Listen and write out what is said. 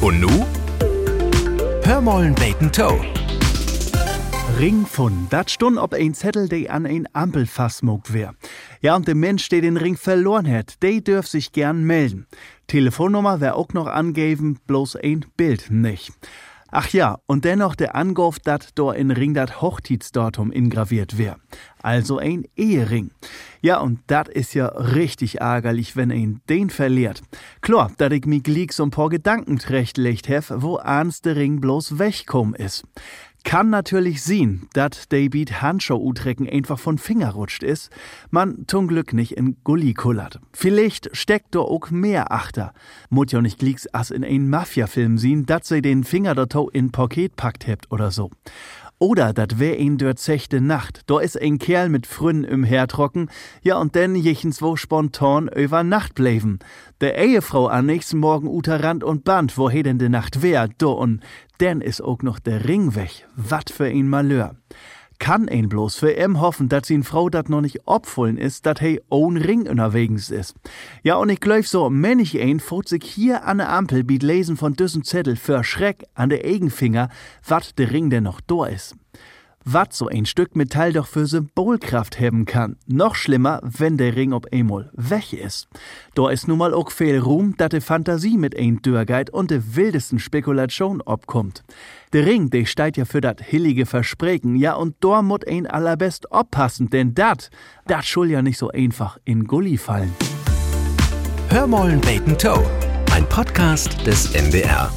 Und nu? Hörmollen Bacon Toe. Ring von, dat stund ob ein Zettel, der an ein Ampelfass mogt wär. Ja, und der Mensch, der den Ring verloren hat, der dürf sich gern melden. Telefonnummer wär auch noch angeben, bloß ein Bild nicht. Ach ja, und dennoch der Angriff, dat do in Ring dat Hochzeitsdatum ingraviert wär. Also ein Ehering. Ja, und dat is ja richtig ärgerlich, wenn ein den verliert. Klar, dat ich mi glieg so ein paar Gedanken trechtlegt hef, wo ans der Ring bloß wegkomm is. Kann natürlich sehen, dat David Handschuh utrecken einfach von Finger rutscht is, man zum Glück nicht in Gully kullert. Vielleicht steckt da auch mehr achter. Mut ja nicht glieks as in ein Mafia-Film sehen, dat sie den Finger dort in Paket packt hebt oder so. Oder dat wär ein dort zechte Nacht. Da is ein Kerl mit Frünnen im Hertrocken, ja und denn jechens wo spontan über Nacht bleiben. Der Ehefrau am nächsten Morgen uter Rand und Band, wo he denn de Nacht wär, do und denn is auch noch der Ring weg. Wat für ein Malheur. Kann ein bloß für em hoffen, dass ihn Frau dat noch nicht opfüllen ist, dat he ohn Ring unterwegs is. Ja, und ich glaub so, männlich ein fot sich hier an der Ampel biet lesen von düssen Zettel für Schreck an der Egenfinger, wat der Ring denn noch do is wat so ein Stück Metall doch für Symbolkraft haben kann. Noch schlimmer, wenn der Ring ob einmal weg ist. Da ist nun mal auch viel Ruhm, dass die Fantasie mit ein Dürrgeit und de wildesten Spekulation obkommt. Der Ring, der steht ja für dat hillige Versprechen, ja und da mut ein allerbest oppassen, denn dat, dat schul ja nicht so einfach in Gully fallen. Hörmollen Bacon Toe. Ein Podcast des MDR.